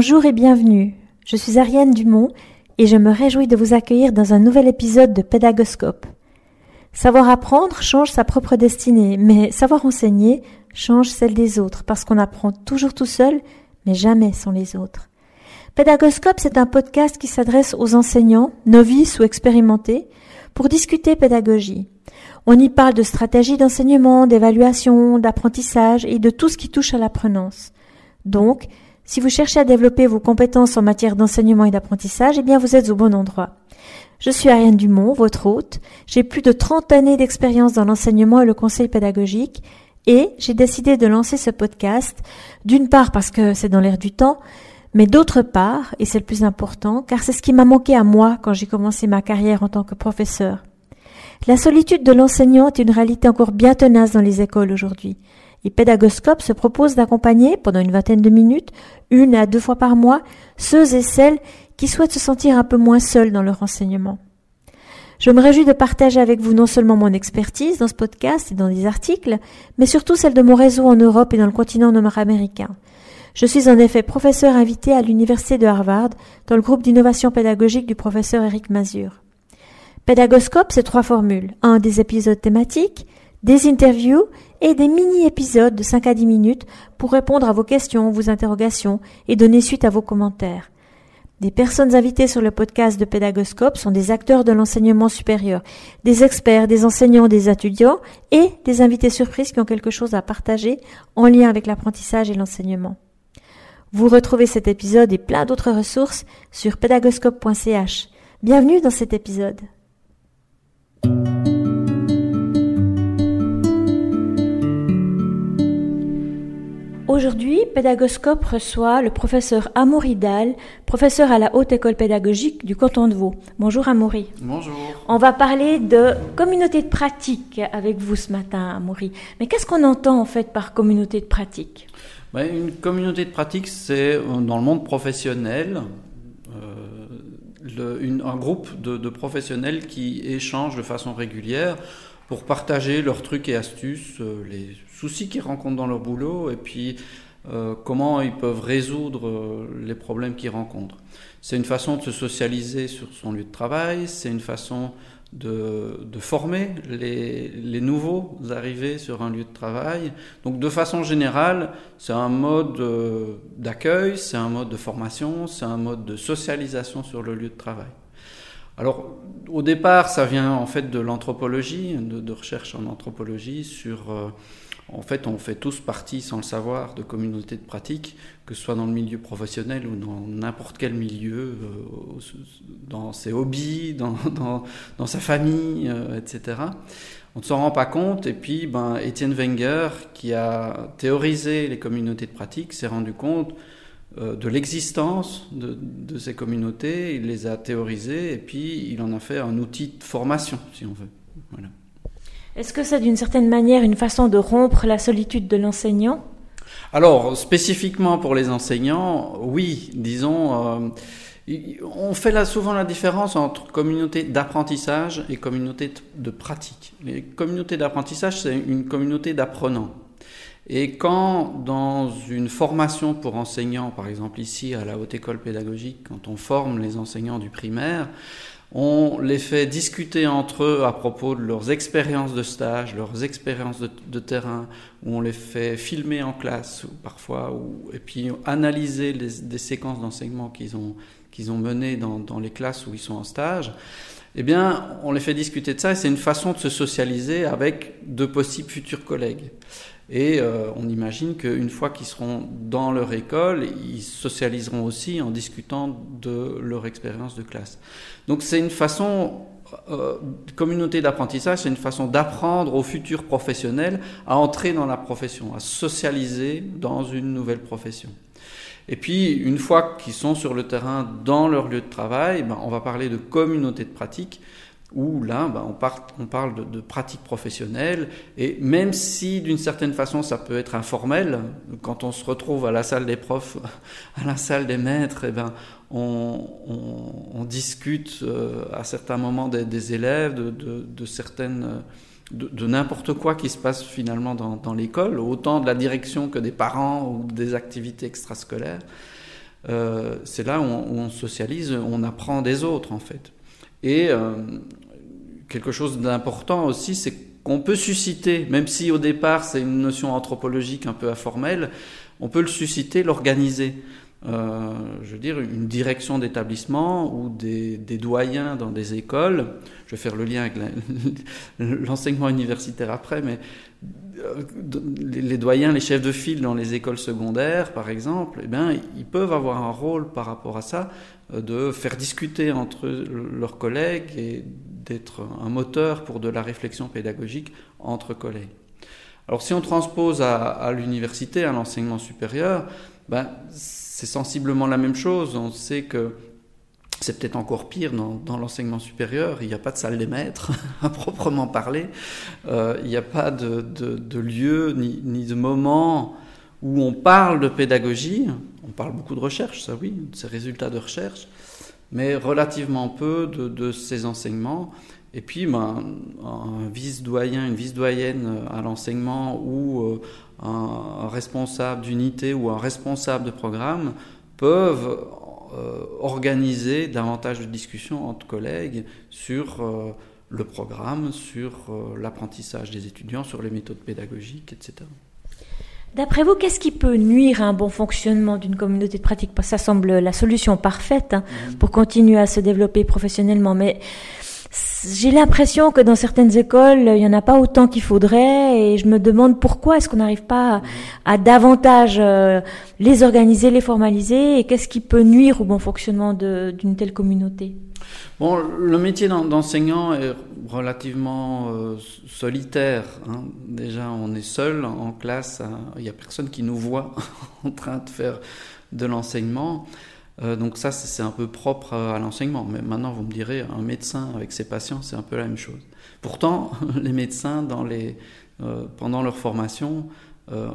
Bonjour et bienvenue. Je suis Ariane Dumont et je me réjouis de vous accueillir dans un nouvel épisode de Pédagoscope. Savoir apprendre change sa propre destinée, mais savoir enseigner change celle des autres parce qu'on apprend toujours tout seul, mais jamais sans les autres. Pédagoscope, c'est un podcast qui s'adresse aux enseignants, novices ou expérimentés, pour discuter pédagogie. On y parle de stratégie d'enseignement, d'évaluation, d'apprentissage et de tout ce qui touche à l'apprenance. Donc, si vous cherchez à développer vos compétences en matière d'enseignement et d'apprentissage, eh bien vous êtes au bon endroit. Je suis Ariane Dumont, votre hôte. J'ai plus de 30 années d'expérience dans l'enseignement et le conseil pédagogique et j'ai décidé de lancer ce podcast, d'une part parce que c'est dans l'air du temps, mais d'autre part, et c'est le plus important, car c'est ce qui m'a manqué à moi quand j'ai commencé ma carrière en tant que professeur. La solitude de l'enseignant est une réalité encore bien tenace dans les écoles aujourd'hui. Et Pédagoscope se propose d'accompagner, pendant une vingtaine de minutes, une à deux fois par mois, ceux et celles qui souhaitent se sentir un peu moins seuls dans leur enseignement. Je me réjouis de partager avec vous non seulement mon expertise dans ce podcast et dans des articles, mais surtout celle de mon réseau en Europe et dans le continent nord-américain. Je suis en effet professeur invité à l'Université de Harvard dans le groupe d'innovation pédagogique du professeur Eric Mazur. Pédagoscope, c'est trois formules. Un, des épisodes thématiques, des interviews et des mini-épisodes de 5 à 10 minutes pour répondre à vos questions, vos interrogations et donner suite à vos commentaires. Des personnes invitées sur le podcast de Pédagoscope sont des acteurs de l'enseignement supérieur, des experts, des enseignants, des étudiants et des invités surprises qui ont quelque chose à partager en lien avec l'apprentissage et l'enseignement. Vous retrouvez cet épisode et plein d'autres ressources sur pédagoscope.ch. Bienvenue dans cet épisode. Aujourd'hui, Pédagoscope reçoit le professeur Amaury Dahl, professeur à la Haute École pédagogique du canton de Vaud. Bonjour Amaury. Bonjour. On va parler de communauté de pratique avec vous ce matin, Amaury. Mais qu'est-ce qu'on entend en fait par communauté de pratique? Ben, Une communauté de pratique, c'est euh, dans le monde professionnel euh, une, un groupe de, de, professionnels qui échangent de façon régulière pour partager leurs trucs et astuces, euh, les soucis qu'ils rencontrent dans leur boulot et puis euh, comment ils peuvent résoudre euh, les problèmes qu'ils rencontrent. C'est une façon de se socialiser sur son lieu de travail, c'est une façon de, de former les, les, nouveaux arrivés sur un lieu de travail. Donc de façon générale, c'est un mode euh, d'accueil, c'est un mode de formation, c'est un mode de socialisation sur le lieu de travail. Alors, au départ, ça vient en fait de l'anthropologie, de, de, recherche en anthropologie sur euh, en fait, on fait tous partie, sans le savoir, de communautés de pratique, que ce soit dans le milieu professionnel ou dans n'importe quel milieu, euh, dans ses hobbies, dans, dans, dans sa famille, euh, etc. On ne s'en rend pas compte. Et puis, ben, Étienne Wenger, qui a théorisé les communautés de pratique, s'est rendu compte de l'existence de, de, ces communautés. Il les a théorisées et puis il en a fait un outil de formation, si on veut. Voilà. Est-ce que c'est d'une certaine manière une façon de rompre la solitude de l'enseignant? Alors, spécifiquement pour les enseignants, oui, disons, euh, on fait là souvent la différence entre communauté d'apprentissage et communauté de pratique. Les communautés d'apprentissage, c'est une communauté d'apprenants. Et quand dans une formation pour enseignants, par exemple ici à la Haute École Pédagogique, quand on forme les enseignants du primaire, on les fait discuter entre eux à propos de leurs expériences de stage, leurs expériences de, terrain, où on les fait filmer en classe parfois, et puis analyser des séquences d'enseignement qu'ils ont, qu'ils ont menées dans, dans, les classes où ils sont en stage. Eh bien, on les fait discuter de ça et c'est une façon de se socialiser avec de possibles futurs collègues. Et euh, on imagine qu'une fois qu'ils seront dans leur école, ils socialiseront aussi en discutant de leur expérience de classe. Donc c'est une façon, euh, communauté d'apprentissage, c'est une façon d'apprendre aux futurs professionnels à entrer dans la profession, à socialiser dans une nouvelle profession. Et puis, une fois qu'ils sont sur le terrain, dans leur lieu de travail, ben, on va parler de communauté de pratique où là, ben, on, parle de, de, pratique professionnelle, et même si d'une certaine façon ça peut être informel, quand on se retrouve à la salle des profs, à la salle des maîtres, et eh ben, on, discute euh, à certains moments des, des élèves, de, certaines de, n'importe quoi qui se passe finalement dans, dans l'école, autant de la direction que des parents ou des activités extrascolaires. c'est là où on, socialise, on apprend des autres en fait. Et quelque chose d'important aussi, c'est qu'on peut susciter, même si au départ c'est une notion anthropologique un peu informelle, on peut le susciter, l'organiser. Euh, je veux dire, une direction d'établissement ou des, doyens dans des écoles. Je vais faire le lien avec l'enseignement universitaire après, mais euh, les doyens, les chefs de file dans les écoles secondaires, par exemple, eh bien, ils peuvent avoir un rôle par rapport à ça, euh, de faire discuter entre leurs collègues et d'être un moteur pour de la réflexion pédagogique entre collègues. Alors si on transpose à, l'université, à l'enseignement supérieur, ben, c'est sensiblement la même chose. On sait que c'est peut-être encore pire dans, l'enseignement supérieur. Il n'y a pas de salle des maîtres à proprement parler. Euh, il n'y a pas de, lieu ni, de moment où on parle de pédagogie. On parle beaucoup de recherche, ça oui, de ces résultats de recherche mais relativement peu de, ces enseignements. Et puis, ben, un vice-doyen, une vice-doyenne à l'enseignement ou euh, un, responsable d'unité ou un responsable de programme peuvent euh, organiser davantage de discussions entre collègues sur euh, le programme, sur l'apprentissage des étudiants, sur les méthodes pédagogiques, etc. D'après vous, qu'est-ce qui peut nuire à un bon fonctionnement d'une communauté de pratique? Ça semble la solution parfaite hein, mhm. pour continuer à se développer professionnellement, mais j'ai l'impression que dans certaines écoles, il n'y en a pas autant qu'il faudrait et je me demande pourquoi est-ce qu'on n'arrive pas à, davantage euh, les organiser, les formaliser et qu'est-ce qui peut nuire au bon fonctionnement d'une telle communauté? Bon, le métier d'enseignant est relativement euh, solitaire. Hein. Déjà, on est seul en classe, il n'y a personne qui nous voit en train de faire de l'enseignement. Euh, donc ça, c'est un peu propre à l'enseignement. Mais maintenant, vous me direz, un médecin avec ses patients, c'est un peu la même chose. Pourtant, les médecins, euh, pendant leur formation,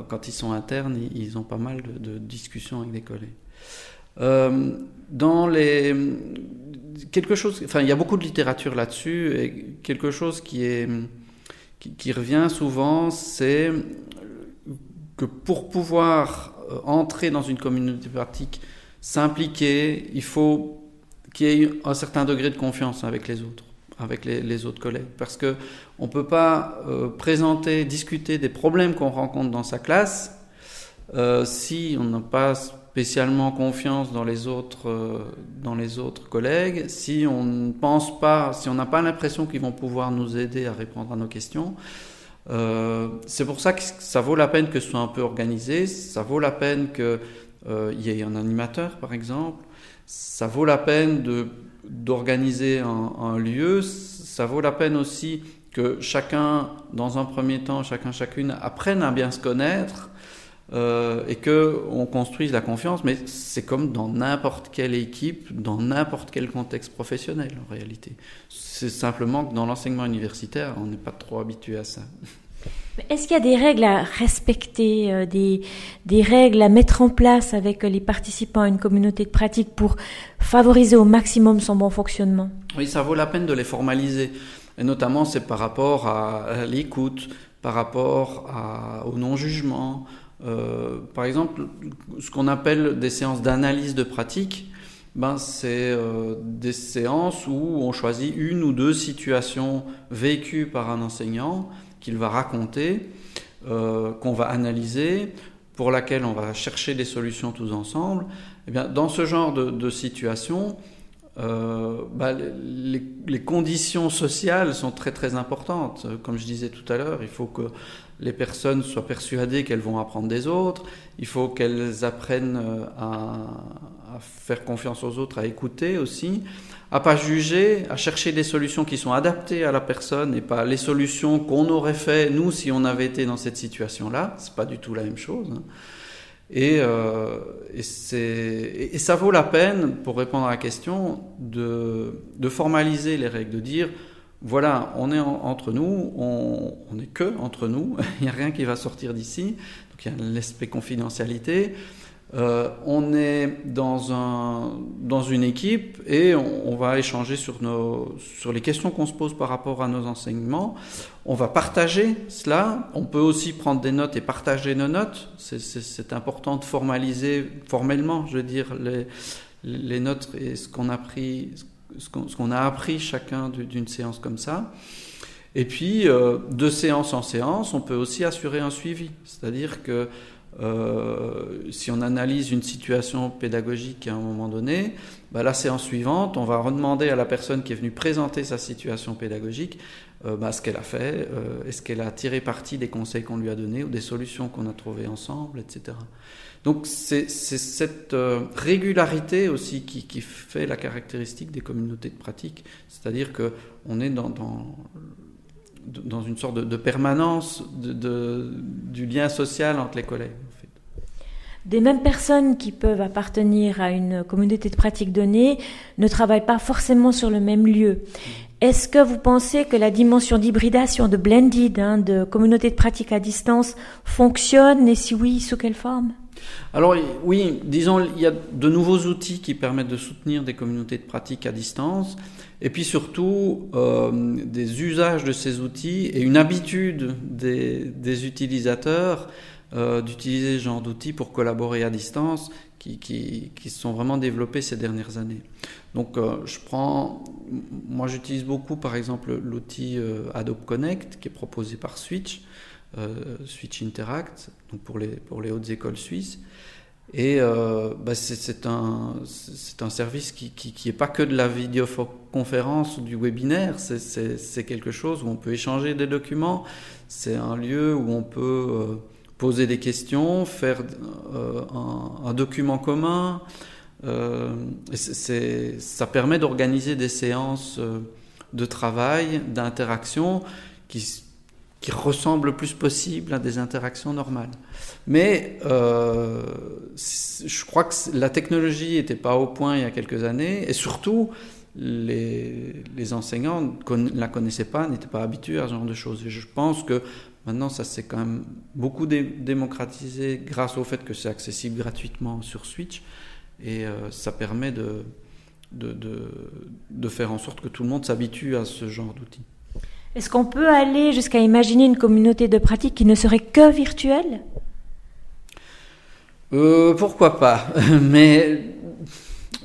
quand ils sont internes, ils, ont pas mal de discussions avec des collègues. Dans les quelque chose, enfin, il y a beaucoup de littérature là-dessus, et quelque chose qui, revient souvent, c'est que pour pouvoir euh, entrer dans une communauté pratique, s'impliquer, il faut qu'il y ait un certain degré de confiance avec les autres, avec les, autres collègues. Parce qu'on ne peut pas euh, présenter, discuter des problèmes qu'on rencontre dans sa classe euh, si on n'a pas spécialement confiance dans les autres, euh, dans les autres collègues, si on ne pense pas, si on n'a pas l'impression qu'ils vont pouvoir nous aider à répondre à nos questions, euh, c'est pour ça que ça vaut la peine que ce soit un peu organisé, ça vaut la peine qu'il euh, y ait un animateur par exemple, ça vaut la peine d'organiser un, lieu, ça vaut la peine aussi que chacun, dans un premier temps, chacun, chacune, apprenne à bien se connaître, euh, et que on construise la confiance, mais c'est comme dans n'importe quelle équipe, dans n'importe quel contexte professionnel en réalité. C'est simplement que dans l'enseignement universitaire, on n'est pas trop habitué à ça. Est-ce qu'il y a des règles à respecter, euh, des, des règles à mettre en place avec les participants à une communauté de pratique pour favoriser au maximum son bon fonctionnement? Oui, ça vaut la peine de les formaliser. Et notamment, c'est par rapport à l'écoute, par rapport à, au non-jugement, euh, par exemple, ce qu'on appelle des séances d'analyse de pratique, ben, c'est euh, des séances où on choisit une ou deux situations vécues par un enseignant qu'il va raconter, euh, qu'on va analyser, pour laquelle on va chercher des solutions tous ensemble. Eh bien, dans ce genre de, de situation, ben, les, les, conditions sociales sont très très importantes. Comme je disais tout à l'heure, il faut que les personnes soient persuadées qu'elles vont apprendre des autres, il faut qu'elles apprennent euh, à, faire confiance aux autres, à écouter aussi, à pas juger, à chercher des solutions qui sont adaptées à la personne et pas les solutions qu'on aurait fait nous si on avait été dans cette situation-là. C'est pas du tout la même chose. Et, euh, ça vaut la peine, pour répondre à la question, de formaliser les règles, de dire voilà, on est entre nous, on n'est que entre nous, il n'y a rien qui va sortir d'ici, donc il y a l'aspect confidentialité. Euh, on est dans, un, dans une équipe et on, va échanger sur, nos, sur les questions qu'on se pose par rapport à nos enseignements. On va partager cela. On peut aussi prendre des notes et partager nos notes. C'est important de formaliser formellement, je veux dire, les, les notes et ce qu'on a pris, ce qu'on a appris chacun d'une séance comme ça. Et puis, euh, de séance en séance, on peut aussi assurer un suivi. C'est-à-dire que euh, si on analyse une situation pédagogique à un moment donné, bah, la séance suivante, on va redemander à la personne qui est venue présenter sa situation pédagogique euh, bah, ce qu'elle a fait, est-ce qu'elle a tiré parti des conseils qu'on lui a donnés ou des solutions qu'on a trouvées ensemble, etc. Donc c'est cette régularité aussi qui, qui, fait la caractéristique des communautés de pratique, c'est-à-dire qu'on est dans, dans dans une sorte de, permanence de, du lien social entre les collègues. Des mêmes personnes qui peuvent appartenir à une communauté de pratique donnée ne travaillent pas forcément sur le même lieu. Est-ce que vous pensez que la dimension d'hybridation, de blended, hein, de communauté de pratique à distance fonctionne et si oui, sous quelle forme? Alors oui, disons, il y a de nouveaux outils qui permettent de soutenir des communautés de pratique à distance. Et puis surtout, euh, des usages de ces outils et une habitude des, utilisateurs euh, d'utiliser ce genre d'outils pour collaborer à distance qui, qui, qui, se sont vraiment développés ces dernières années. Donc euh, je prends, moi j'utilise beaucoup par exemple l'outil Adobe Connect qui est proposé par Switch, Switch Interact, donc pour les, pour les hautes écoles suisses. Et euh, bah c'est un, service qui n'est pas que de la vidéoconférence ou du webinaire, c'est quelque chose où on peut échanger des documents, c'est un lieu où on peut euh, poser des questions, faire euh, un, document commun. Euh, ça permet d'organiser des séances euh, de travail, d'interaction qui qui ressemble le plus possible à des interactions normales. Mais euh, je crois que la technologie n'était pas au point il y a quelques années, et surtout, les, les enseignants ne la connaissaient pas, n'étaient pas habitués à ce genre de choses. Et je pense que maintenant, ça s'est quand même beaucoup démocratisé grâce au fait que c'est accessible gratuitement sur Switch, et euh, ça permet de, de, de, de faire en sorte que tout le monde s'habitue à ce genre d'outils. Est-ce qu'on peut aller jusqu'à imaginer une communauté de pratique qui ne serait que virtuelle? Euh, Pourquoi pas Mais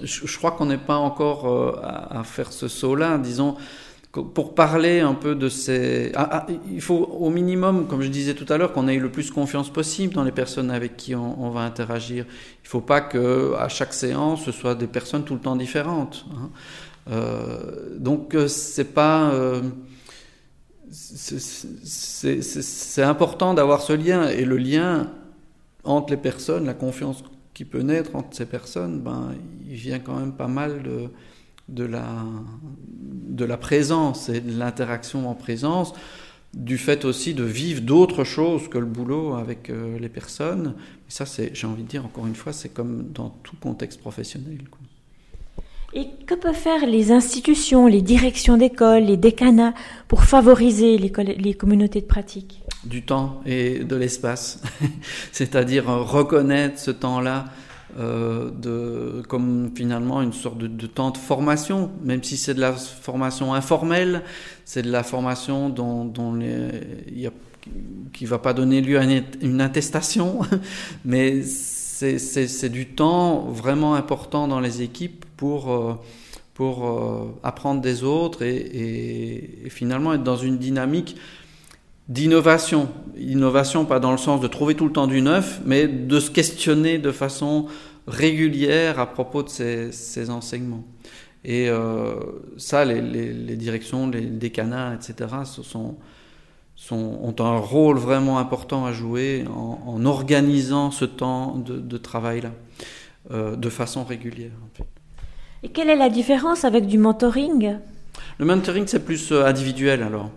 je, crois qu'on n'est pas encore euh, à, faire ce saut-là. Disons, pour parler un peu de ces... Ah, ah, il faut au minimum, comme je disais tout à l'heure, qu'on ait le plus confiance possible dans les personnes avec qui on, va interagir. Il ne faut pas que à chaque séance, ce soit des personnes tout le temps différentes. Hein. Euh, donc, c'est pas c'est important d'avoir ce lien et le lien entre les personnes, la confiance qui peut naître entre ces personnes, ben, il vient quand même pas mal de, la, présence et de l'interaction en présence, du fait aussi de vivre d'autres choses que le boulot avec euh, les personnes. Et ça, j'ai envie de dire, encore une fois, c'est comme dans tout contexte professionnel. Et que peuvent faire les institutions, les directions d'école, les décanats pour favoriser les, communautés de pratique? Du temps et de l'espace, c'est-à-dire reconnaître ce temps-là euh, comme finalement une sorte de, temps de formation, même si c'est de la formation informelle, c'est de la formation dont, qui va pas donner lieu à une attestation, mais c'est du temps vraiment important dans les équipes pour, euh, pour euh, apprendre des autres et, finalement être dans une dynamique d'innovation. Innovation pas dans le sens de trouver tout le temps du neuf, mais de se questionner de façon régulière à propos de ces, enseignements. Et euh, ça, les, les, directions, les décanats, etc., ce sont ont un rôle vraiment important à jouer en, organisant ce temps de, travail-là euh, de façon régulière. Et quelle est la différence avec du mentoring? Le mentoring, c'est plus euh, individuel alors.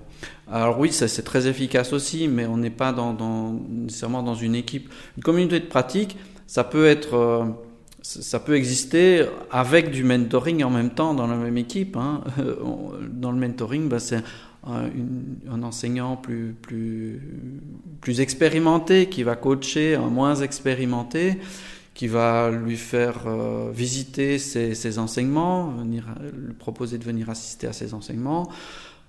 Alors oui, c'est très efficace aussi, mais on n'est pas dans, nécessairement dans une équipe. Une communauté de pratique, ça peut être... Euh, ça peut exister avec du mentoring en même temps dans la même équipe. Hein. Dans le mentoring, bah, c'est un, enseignant plus, plus, plus expérimenté qui va coacher un moins expérimenté, qui va lui faire euh, visiter ses, enseignements, venir, lui proposer de venir assister à ses enseignements,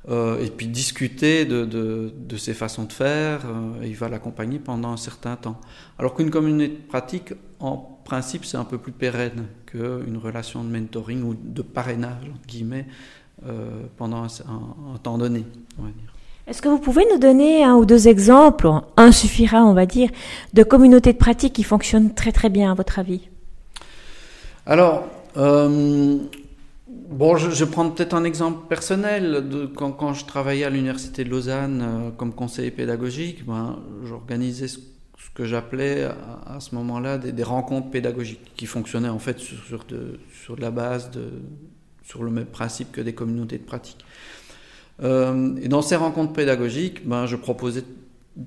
euh, et puis discuter de, de, ses façons de faire. Euh, il va l'accompagner pendant un certain temps. Alors qu'une communauté de pratique, en principe, c'est un peu plus pérenne qu'une relation de mentoring ou de parrainage, entre guillemets, pendant un, un, temps donné, on va dire. Est-ce que vous pouvez nous donner un ou deux exemples, un suffira on va dire, de communautés de pratique qui fonctionnent très très bien à votre avis? Alors, euh, bon, je, je prends peut-être un exemple personnel. De, quand, quand, je travaillais à l'Université de Lausanne euh, comme conseiller pédagogique, ben, j'organisais ce, que j'appelais à, ce moment-là des, rencontres pédagogiques qui fonctionnaient en fait sur, sur, de, sur de la base, de, sur le même principe que des communautés de pratique. Euh, et dans ces rencontres pédagogiques, ben, je proposais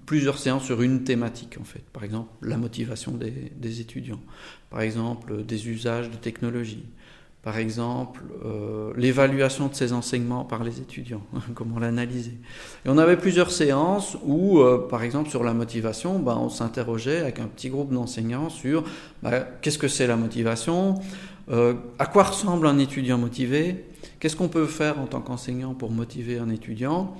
plusieurs séances sur une thématique, en fait. Par exemple, la motivation des, des étudiants. Par exemple, des usages de technologie. Par exemple, euh, l'évaluation de ces enseignements par les étudiants, comment l'analyser. Et on avait plusieurs séances où, euh, par exemple, sur la motivation, ben, on s'interrogeait avec un petit groupe d'enseignants sur ben, qu'est-ce que c'est la motivation, euh, à quoi ressemble un étudiant motivé, Qu'est-ce qu'on peut faire en tant qu'enseignant pour motiver un étudiant?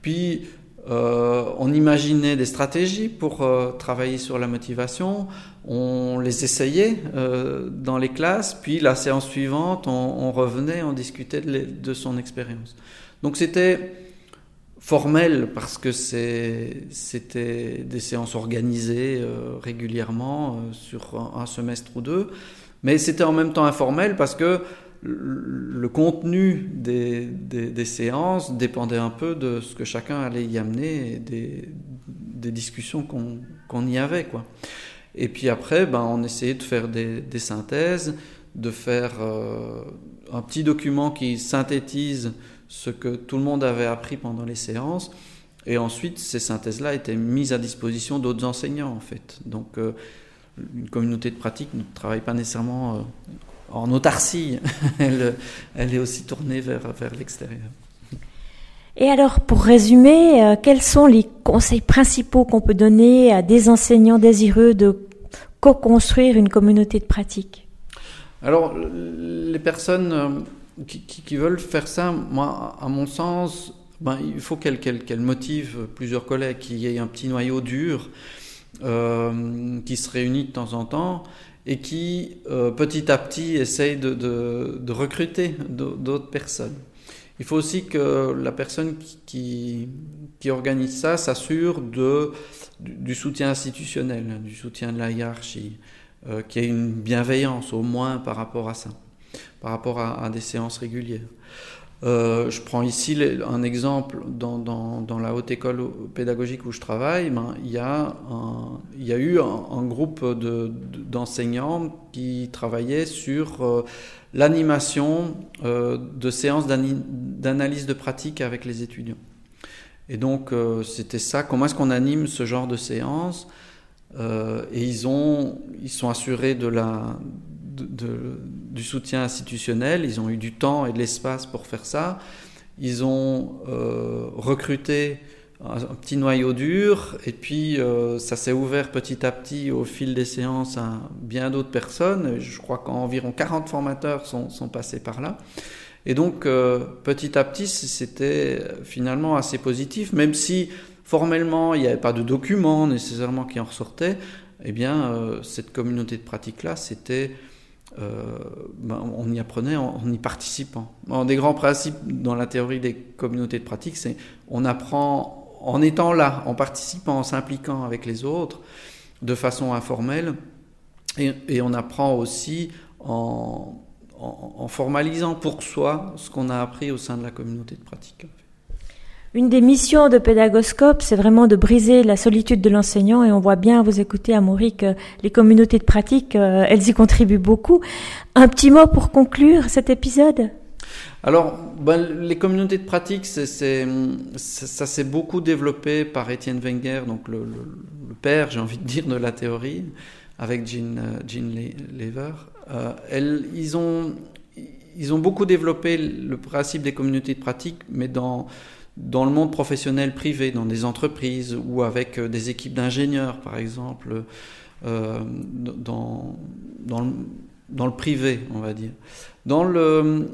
Puis, euh, on imaginait des stratégies pour euh, travailler sur la motivation. On les essayait dans les classes. Puis, la séance suivante, on, revenait, on discutait de, son expérience. Donc, c'était formel parce que c'était des séances organisées régulièrement sur un, semestre ou deux. Mais c'était en même temps informel parce que le contenu des, des, séances dépendait un peu de ce que chacun allait y amener et des, discussions qu'on y avait. Quoi. Et puis après, ben, on essayait de faire des, synthèses, de faire euh, un petit document qui synthétise ce que tout le monde avait appris pendant les séances. Et ensuite, ces synthèses-là étaient mises à disposition d'autres enseignants, en fait. Donc, euh, une communauté de pratique ne travaille pas nécessairement euh, en autarcie, elle, elle, est aussi tournée vers, vers l'extérieur. Et alors, pour résumer, euh, quels sont les conseils principaux qu'on peut donner à des enseignants désireux de co-construire une communauté de pratique? Alors, les personnes euh, qui, qui, veulent faire ça, moi, à mon sens, ben, il faut qu'elles qu motivent plusieurs collègues, qu'il y ait un petit noyau dur euh, qui se réunit de temps en temps et qui euh, petit à petit essaye de, recruter d'autres personnes. Il faut aussi que la personne qui, organise ça s'assure du, soutien institutionnel, du soutien de la hiérarchie, euh, qu'il y ait une bienveillance au moins par rapport à ça, par rapport à des séances régulières. Euh, je prends ici un exemple dans, la haute école pédagogique où je travaille. Ben, il, y a eu un, groupe d'enseignants qui travaillaient sur euh, l'animation euh, de séances d'analyse de pratique avec les étudiants. Et donc c'était ça, comment est-ce qu'on anime ce genre de séance Et ils, ont, ils sont assurés de la, du soutien institutionnel, ils ont eu du temps et de l'espace pour faire ça, ils ont euh, recruté un, petit noyau dur, et puis euh, ça s'est ouvert petit à petit au fil des séances à bien d'autres personnes, je crois qu'environ 40 formateurs sont, passés par là. Et donc euh, petit à petit c'était finalement assez positif, même si formellement il n'y avait pas de documents nécessairement qui en ressortaient, eh bien cette communauté de pratique-là, c'était euh, ben, on y apprenait en, y participant. Un des grands principes dans la théorie des communautés de pratique, c'est on apprend en étant là, en participant, en s'impliquant avec les autres, de façon informelle, et, on apprend aussi en, formalisant pour soi ce qu'on a appris au sein de la communauté de pratique. Une des missions de Pédagoscope, c'est vraiment de briser la solitude de l'enseignant et on voit bien, vous écoutez Amaury, que les communautés de pratique, euh, elles y contribuent beaucoup. Un petit mot pour conclure cet épisode? Alors, ben, les communautés de pratique, ça s'est beaucoup développé par Étienne Wenger, donc le, père, j'ai envie de dire, de la théorie, avec Jean, euh, Jean Lever. Euh, ils ont beaucoup développé le principe des communautés de pratique, mais dans dans le monde professionnel privé, dans des entreprises ou avec des équipes d'ingénieurs, par exemple, dans, dans, le, dans, le, privé, on va dire. Dans le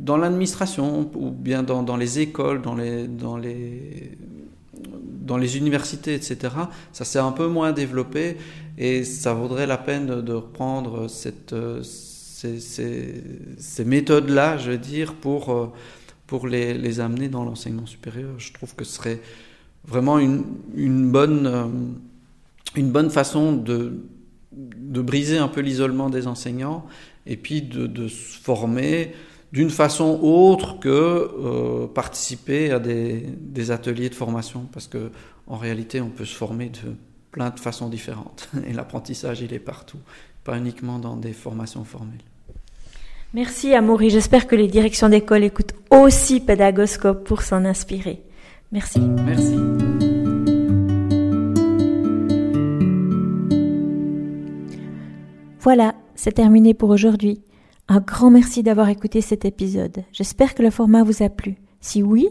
dans l'administration ou bien dans, dans, les écoles, dans les, dans les, dans les universités, etc., ça s'est un peu moins développé et ça vaudrait la peine de, reprendre cette, ces, ces, ces méthodes-là, je veux dire, pour, pour les, amener dans l'enseignement supérieur. Je trouve que ce serait vraiment une, bonne, une bonne façon de, briser un peu l'isolement des enseignants et puis de, de se former d'une façon autre que euh, participer à des, des, ateliers de formation, parce que en réalité, on peut se former de plein de façons différentes, et l'apprentissage, il est partout, pas uniquement dans des formations formelles. Merci Amaury, j'espère que les directions d'école écoutent aussi Pédagoscope pour s'en inspirer. Merci. Merci. Voilà, c'est terminé pour aujourd'hui. Un grand merci d'avoir écouté cet épisode. J'espère que le format vous a plu. Si oui,